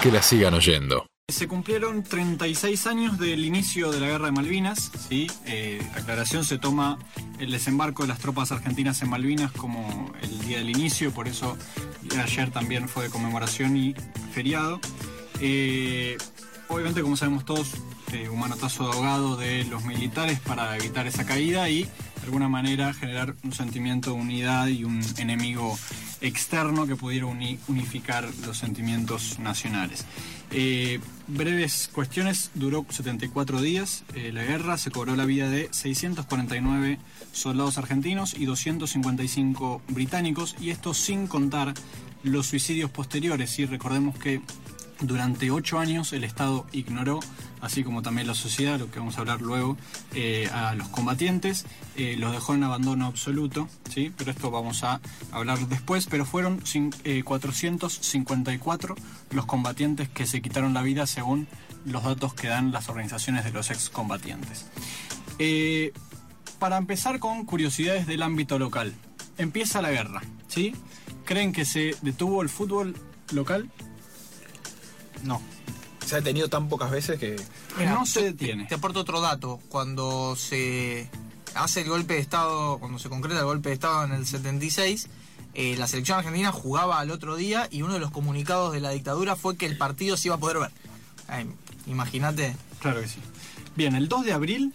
que la sigan oyendo. Se cumplieron 36 años del inicio de la Guerra de Malvinas. ¿sí? Eh, aclaración, se toma el desembarco de las tropas argentinas en Malvinas como el día del inicio, por eso ayer también fue de conmemoración y feriado. Eh, obviamente, como sabemos todos, eh, un manotazo de ahogado de los militares para evitar esa caída y alguna manera generar un sentimiento de unidad y un enemigo externo que pudiera unificar los sentimientos nacionales. Eh, breves cuestiones, duró 74 días eh, la guerra, se cobró la vida de 649 soldados argentinos y 255 británicos, y esto sin contar los suicidios posteriores. Y recordemos que durante ocho años el Estado ignoró, así como también la sociedad, lo que vamos a hablar luego, eh, a los combatientes, eh, los dejó en abandono absoluto, ¿sí? pero esto vamos a hablar después, pero fueron 454 eh, los combatientes que se quitaron la vida según los datos que dan las organizaciones de los excombatientes. para empezar con curiosidades del ámbito local, empieza la guerra, ¿sí? ¿Creen que se detuvo el fútbol local? No. Se ha detenido tan pocas veces que. no se detiene. Te, aporto otro dato. Cuando se hace el golpe de Estado, cuando se concreta el golpe de Estado en el 76, eh, la selección argentina jugaba al otro día y uno de los comunicados de la dictadura fue que el partido se iba a poder ver. Imagínate. Claro que sí. Bien, el 2 de abril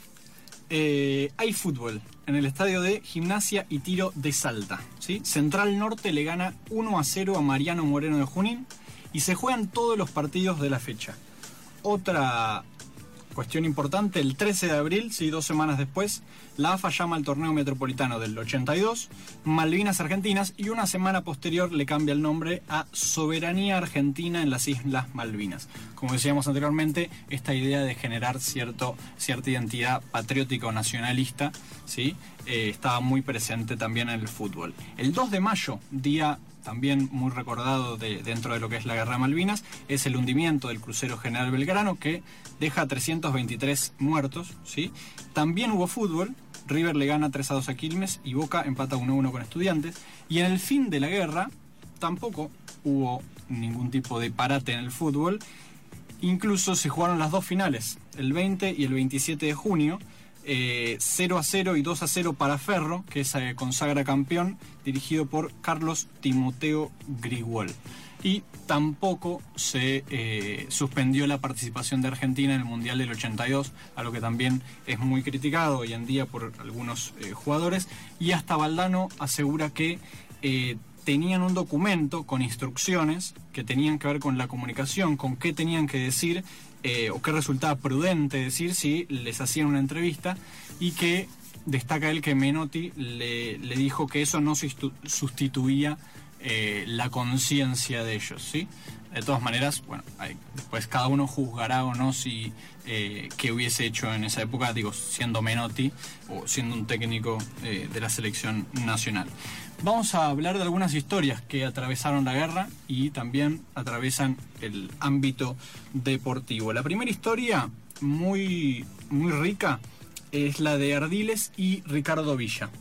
eh, hay fútbol en el estadio de Gimnasia y Tiro de Salta. ¿sí? Central Norte le gana 1 a 0 a Mariano Moreno de Junín y se juegan todos los partidos de la fecha. Otra cuestión importante, el 13 de abril, sí, dos semanas después, la AFA llama al torneo metropolitano del 82, Malvinas Argentinas, y una semana posterior le cambia el nombre a Soberanía Argentina en las Islas Malvinas. Como decíamos anteriormente, esta idea de generar cierto, cierta identidad patriótica o nacionalista, ¿sí? Eh, estaba muy presente también en el fútbol. El 2 de mayo, día también muy recordado de, dentro de lo que es la Guerra de Malvinas, es el hundimiento del crucero General Belgrano que deja 323 muertos. ¿sí? También hubo fútbol, River le gana 3 a 2 a Quilmes y Boca empata 1 a 1 con Estudiantes. Y en el fin de la guerra tampoco hubo ningún tipo de parate en el fútbol. Incluso se jugaron las dos finales, el 20 y el 27 de junio, 0 eh, a 0 y 2 a 0 para Ferro, que es eh, consagra campeón, dirigido por Carlos Timoteo Grigol. Y tampoco se eh, suspendió la participación de Argentina en el Mundial del 82, a lo que también es muy criticado hoy en día por algunos jugadores. Y hasta Valdano asegura que tenían un documento con instrucciones que tenían que ver con la comunicación, con qué tenían que decir eh, o qué resultaba prudente decir si les hacían una entrevista y que destaca él que Menotti le, dijo que eso no sustituía eh, la conciencia de ellos, ¿sí? De todas maneras, bueno, después cada uno juzgará o no si eh, qué hubiese hecho en esa época, digo, siendo Menotti o siendo un técnico de la selección nacional. Vamos a hablar de algunas historias que atravesaron la guerra y también atravesan el ámbito deportivo. La primera historia, muy, muy rica, es la de Ardiles y Ricardo Villa.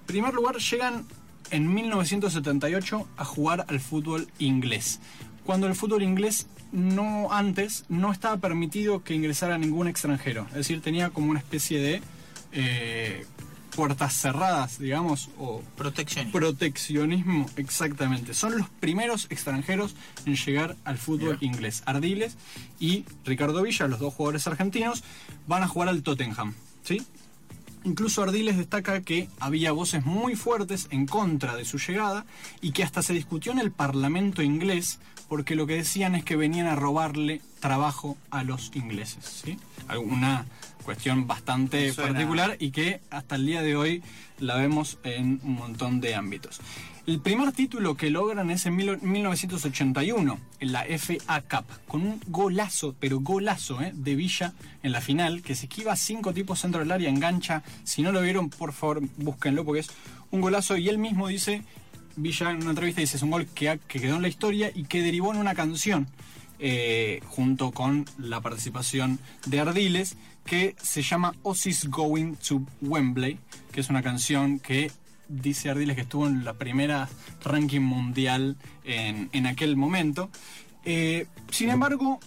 En primer lugar, llegan en 1978 a jugar al fútbol inglés. Cuando el fútbol inglés no antes no estaba permitido que ingresara ningún extranjero. Es decir, tenía como una especie de eh, puertas cerradas, digamos, o proteccionismo. proteccionismo, exactamente. Son los primeros extranjeros en llegar al fútbol inglés. Ardiles y Ricardo Villa, los dos jugadores argentinos, van a jugar al Tottenham, ¿sí? Incluso Ardiles destaca que había voces muy fuertes en contra de su llegada y que hasta se discutió en el Parlamento inglés porque lo que decían es que venían a robarle trabajo a los ingleses. ¿sí? Alguna cuestión bastante particular y que hasta el día de hoy la vemos en un montón de ámbitos. El primer título que logran es en 1981, en la FA Cup, con un golazo, pero golazo, ¿eh? de Villa en la final, que se esquiva cinco tipos centro del área, engancha. Si no lo vieron, por favor, búsquenlo, porque es un golazo. Y él mismo dice, Villa en una entrevista dice, es un gol que, que quedó en la historia y que derivó en una canción. Eh, junto con la participación de Ardiles, que se llama Osis Going to Wembley, que es una canción que dice Ardiles que estuvo en la primera ranking mundial en, aquel momento. Eh, Sin embargo,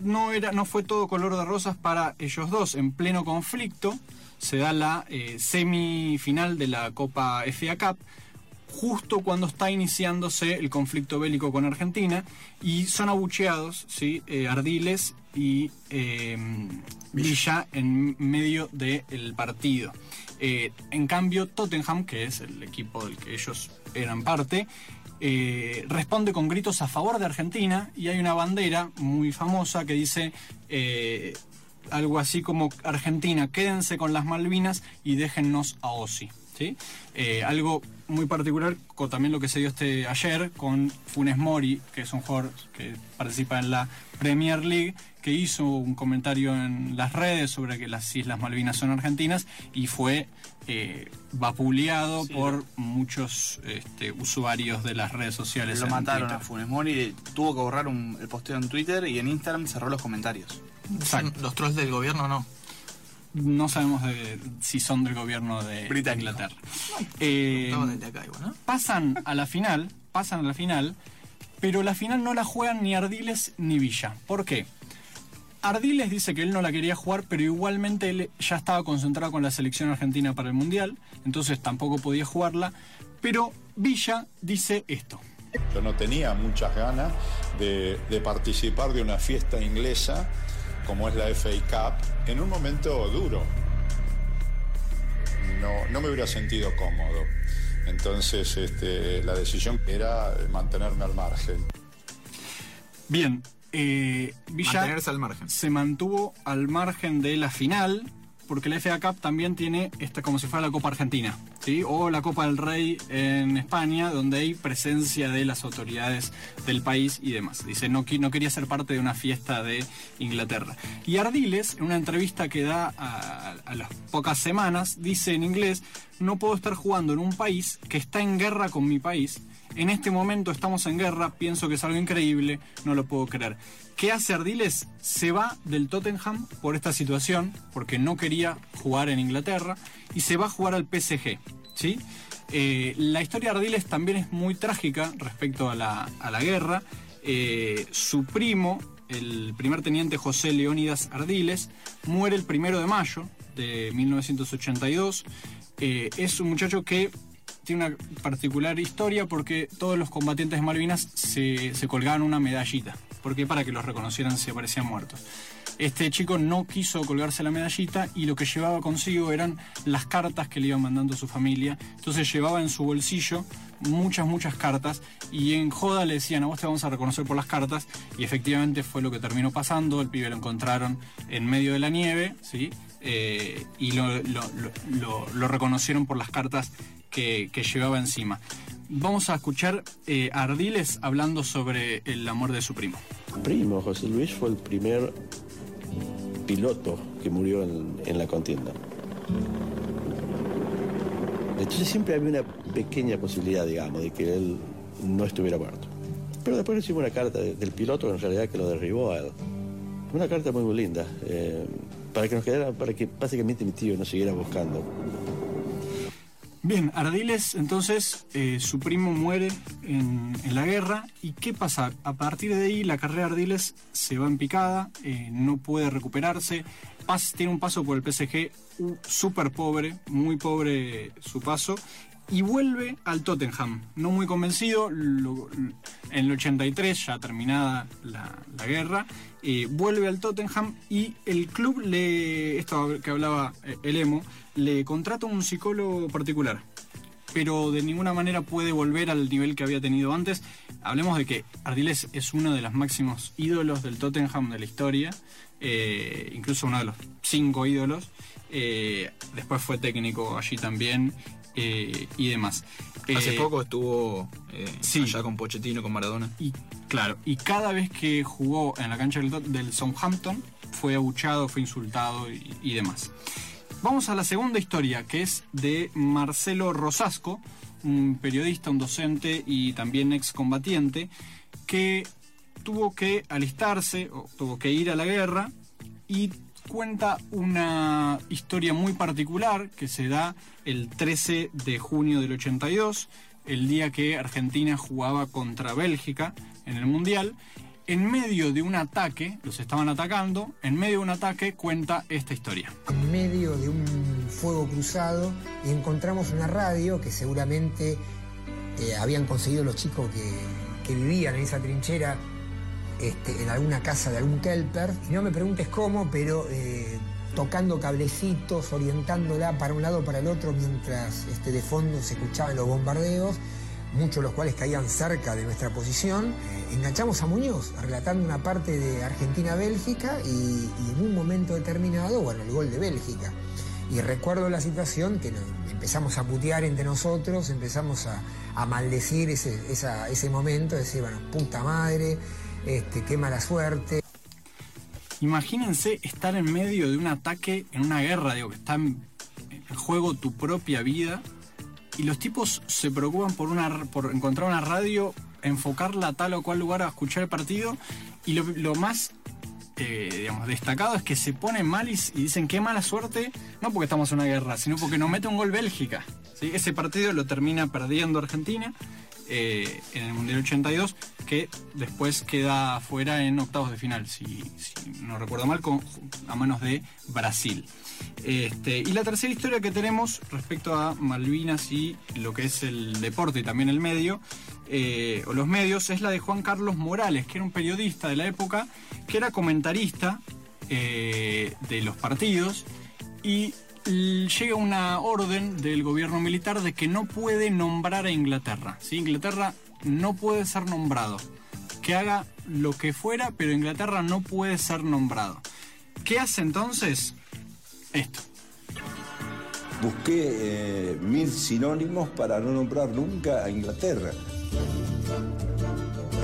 no, era, no fue todo color de rosas para ellos dos. En pleno conflicto se da la eh, semifinal de la Copa FA Cup justo cuando está iniciándose el conflicto bélico con Argentina y son abucheados, ¿sí? Eh, Ardiles y eh, Villa en medio del partido. Eh, en cambio, Tottenham, que es el equipo del que ellos eran parte, eh, responde con gritos a favor de Argentina y hay una bandera muy famosa que dice eh, algo así como Argentina, quédense con las Malvinas y déjennos a Osi. ¿Sí? Eh, algo muy particular con también lo que se dio este ayer con Funes Mori, que es un jugador que participa en la Premier League, que hizo un comentario en las redes sobre que las Islas Malvinas son argentinas y fue eh, vapuleado Sí. por muchos este, usuarios de las redes sociales. Lo en mataron Twitter. a Funes Mori, tuvo que borrar un- el posteo en Twitter y en Instagram cerró los comentarios. Exacto. Los trolls del gobierno no. No sabemos de- si son del gobierno de Británico. Inglaterra. Eh, acá igual, ¿no? pasan a la final, pasan a la final, pero la final no la juegan ni Ardiles ni Villa. ¿Por qué? Ardiles dice que él no la quería jugar, pero igualmente él ya estaba concentrado con la selección argentina para el Mundial, entonces tampoco podía jugarla. Pero Villa dice esto. Yo no tenía muchas ganas de, de participar de una fiesta inglesa como es la FA Cup en un momento duro. No, no me hubiera sentido cómodo. Entonces este, la decisión era mantenerme al margen. Bien, eh, Villa Mantenerse al margen. se mantuvo al margen de la final, porque la FA Cup también tiene esta como si fuera la Copa Argentina, ¿sí? o la Copa del Rey en España, donde hay presencia de las autoridades del país y demás. Dice, no, no quería ser parte de una fiesta de Inglaterra. Y Ardiles, en una entrevista que da a las pocas semanas, dice en inglés, no puedo estar jugando en un país que está en guerra con mi país. En este momento estamos en guerra, pienso que es algo increíble, no lo puedo creer. ¿Qué hace Ardiles? Se va del Tottenham por esta situación, porque no quería jugar en Inglaterra, y se va a jugar al PSG. ¿sí? Eh, la historia de Ardiles también es muy trágica respecto a la, a la guerra. Eh, su primo, el primer teniente José Leónidas Ardiles, muere el primero de mayo de 1982. Eh, es un muchacho que tiene una particular historia porque todos los combatientes de Malvinas se, colgaban una medallita, porque para que los reconocieran se parecían muertos. Este chico no quiso colgarse la medallita y lo que llevaba consigo eran las cartas que le iban mandando su familia. Entonces llevaba en su bolsillo muchas, muchas cartas y en joda le decían a vos te vamos a reconocer por las cartas y efectivamente fue lo que terminó pasando. El pibe lo encontraron en medio de la nieve, ¿sí? Eh, y lo reconocieron por las cartas que, llevaba encima. Vamos a escuchar eh, a Ardiles hablando sobre el amor de su primo. primo, José Luis, fue el primer piloto que murió en, la contienda. Entonces siempre había una pequeña posibilidad, digamos, de que él no estuviera muerto. Pero después recibimos una carta de- del piloto en realidad que lo derribó a él. Una carta muy, muy linda, eh, para que nos quedara, para que básicamente mi tío nos siguiera buscando. Bien, Ardiles, entonces, eh, su primo muere en, la guerra. ¿Y qué pasa? A partir de ahí, la carrera de Ardiles se va en picada, eh, no puede recuperarse. Pas- tiene un paso por el PSG súper pobre, muy pobre su paso. Y vuelve al Tottenham, no muy convencido. en el 83, ya terminada la, guerra, eh, vuelve al Tottenham y el club le. Esto que hablaba eh, el Emo, le contrata un psicólogo particular. Pero de ninguna manera puede volver al nivel que había tenido antes. Hablemos de que Ardiles es uno de los máximos ídolos del Tottenham de la historia, eh, incluso uno de los cinco ídolos. Después fue técnico allí también eh, y demás. Hace Eh, poco estuvo eh, sí. allá con Pochettino, con Maradona. y claro, y cada vez que jugó en la cancha del, Southampton fue abuchado, fue insultado y, y demás. Vamos a la segunda historia, que es de Marcelo Rosasco, un periodista, un docente y también excombatiente, que tuvo que alistarse, o tuvo que ir a la guerra, y cuenta una historia muy particular que se da el 13 de junio del 82, el día que Argentina jugaba contra Bélgica en el Mundial. en medio de un ataque, los estaban atacando, en medio de un ataque cuenta esta historia. En medio de un fuego cruzado y encontramos una radio que seguramente eh, habían conseguido los chicos que, que vivían en esa trinchera este, en alguna casa de algún kelper. Y no me preguntes cómo, pero eh, tocando cablecitos, orientándola para un lado o para el otro, mientras este, de fondo se escuchaban los bombardeos, muchos de los cuales caían cerca de nuestra posición. Eh, enganchamos a Muñoz, relatando una parte de Argentina-Bélgica y, en un momento determinado, bueno, el gol de Bélgica. Y recuerdo la situación que empezamos a putear entre nosotros, empezamos a, maldecir ese, ese momento, decir, bueno, puta madre, este, qué mala suerte. Imagínense estar en medio de un ataque, en una guerra, digo, que está en, juego tu propia vida, y los tipos se preocupan por, una, por encontrar una radio, enfocarla a tal o cual lugar a escuchar el partido, y lo, más eh, destacado es que se ponen mal y, dicen qué mala suerte, no porque estamos en una guerra, sino porque nos mete un gol Bélgica. Ese partido lo termina perdiendo Argentina eh, en el Mundial 82, que después queda fuera en octavos de final, si, no recuerdo mal, a manos de Brasil. Este, y la tercera historia que tenemos respecto a Malvinas y lo que es el deporte y también el medio, eh, o los medios, es la de Juan Carlos Morales, que era un periodista de la época, que era comentarista eh, de los partidos y llega una orden del gobierno militar de que no puede nombrar a Inglaterra. ¿sí? Inglaterra no puede ser nombrado. Que haga lo que fuera, pero Inglaterra no puede ser nombrado. ¿Qué hace entonces? Esto. Busqué eh, mil sinónimos para no nombrar nunca a Inglaterra.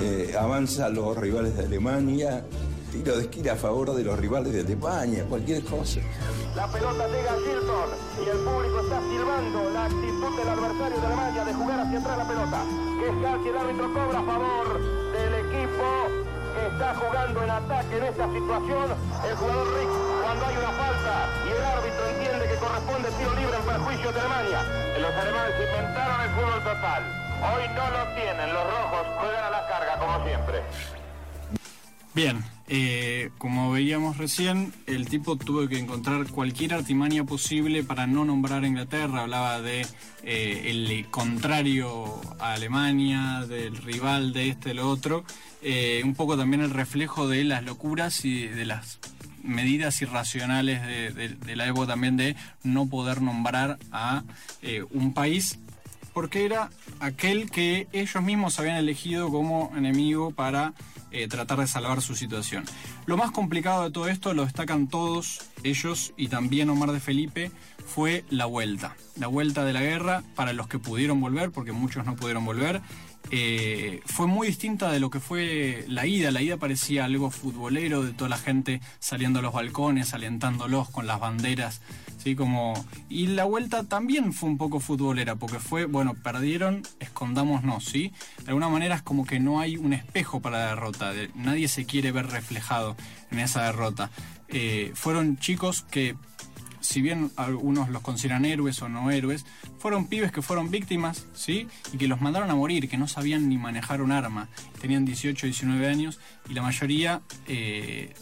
Eh, avanza los rivales de Alemania, tiro de esquina a favor de los rivales de España, cualquier cosa. La pelota llega a Gilton y el público está silbando la actitud del adversario de Alemania de jugar hacia atrás la pelota. Que es casi el árbitro cobra a favor del equipo que está jugando en ataque en esta situación. El jugador Rick, cuando hay una falta y el árbitro entiende que corresponde tiro libre en perjuicio de Alemania. Los alemanes inventaron el fútbol total. Hoy no lo tienen. Los rojos juegan a la carga como siempre. Bien, eh, como veíamos recién, el tipo tuvo que encontrar cualquier artimaña posible para no nombrar a Inglaterra. Hablaba de eh, el contrario a Alemania, del rival de este, lo otro. Eh, un poco también el reflejo de las locuras y de las medidas irracionales de, la época también de no poder nombrar a un país porque era aquel que ellos mismos habían elegido como enemigo para eh, tratar de salvar su situación. Lo más complicado de todo esto, lo destacan todos ellos y también Omar de Felipe, fue la vuelta. La vuelta de la guerra para los que pudieron volver, porque muchos no pudieron volver. eh, fue muy distinta de lo que fue la ida. La ida parecía algo futbolero, de toda la gente saliendo a los balcones, alentándolos con las banderas, ¿sí? Como... Y la vuelta también fue un poco futbolera, porque fue, bueno, perdieron, escondámonos, ¿sí? De alguna manera es como que no hay un espejo para la derrota, de- nadie se quiere ver reflejado en esa derrota. Eh, fueron chicos que si bien algunos los consideran héroes o no héroes, fueron pibes que fueron víctimas, ¿sí? Y que los mandaron a morir, que no sabían ni manejar un arma. Tenían 18, 19 años y la mayoría, eh,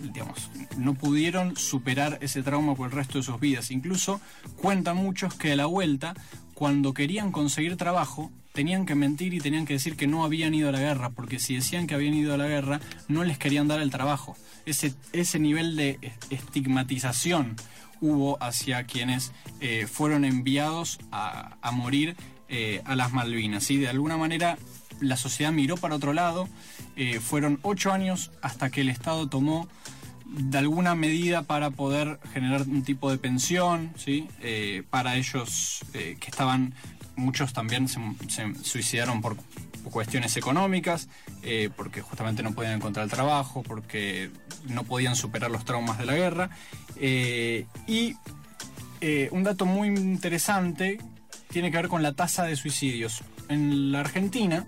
digamos, no pudieron superar ese trauma por el resto de sus vidas. Incluso cuentan muchos que a la vuelta, cuando querían conseguir trabajo, tenían que mentir y tenían que decir que no habían ido a la guerra, porque si decían que habían ido a la guerra, no les querían dar el trabajo. Ese, ese nivel de estigmatización hubo hacia quienes eh, fueron enviados a, a morir eh, a las Malvinas. ¿sí? De alguna manera la sociedad miró para otro lado, eh, fueron ocho años hasta que el Estado tomó de alguna medida para poder generar un tipo de pensión, ¿sí? Para ellos que estaban, muchos también se, suicidaron por, cuestiones económicas, eh, porque justamente no podían encontrar trabajo, porque no podían superar los traumas de la guerra. Eh, y eh, un dato muy interesante tiene que ver con la tasa de suicidios. En la Argentina,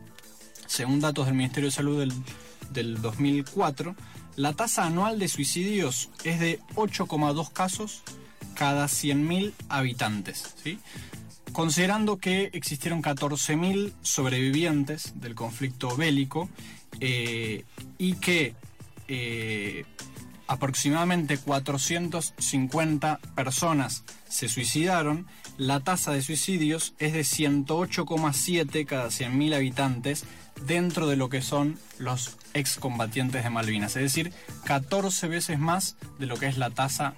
según datos del Ministerio de Salud del, del 2004, la tasa anual de suicidios es de 8,2 casos cada 100.000 habitantes. ¿sí? Considerando que existieron 14.000 sobrevivientes del conflicto bélico, eh, y que eh, aproximadamente 450 personas se suicidaron, la tasa de suicidios es de 108,7 cada 100.000 habitantes dentro de lo que son los excombatientes de Malvinas, es decir, 14 veces más de lo que es la tasa,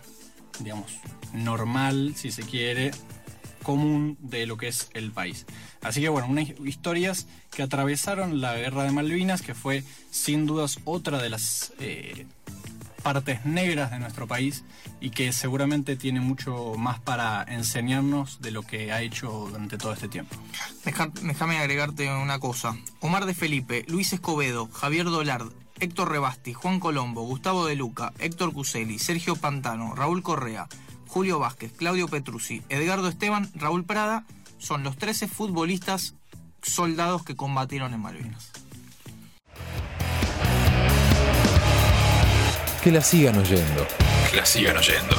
digamos, normal, si se quiere, común de lo que es el país. Así que bueno, unas historias que atravesaron la guerra de Malvinas, que fue sin dudas otra de las eh, partes negras de nuestro país y que seguramente tiene mucho más para enseñarnos de lo que ha hecho durante todo este tiempo. Déjame agregarte una cosa. Omar de Felipe, Luis Escobedo, Javier Dolard, Héctor Rebasti, Juan Colombo, Gustavo de Luca, Héctor Cuseli, Sergio Pantano, Raúl Correa, Julio Vázquez, Claudio Petrucci, Edgardo Esteban, Raúl Prada son los 13 futbolistas soldados que combatieron en Malvinas. Que la sigan oyendo. Que la sigan oyendo.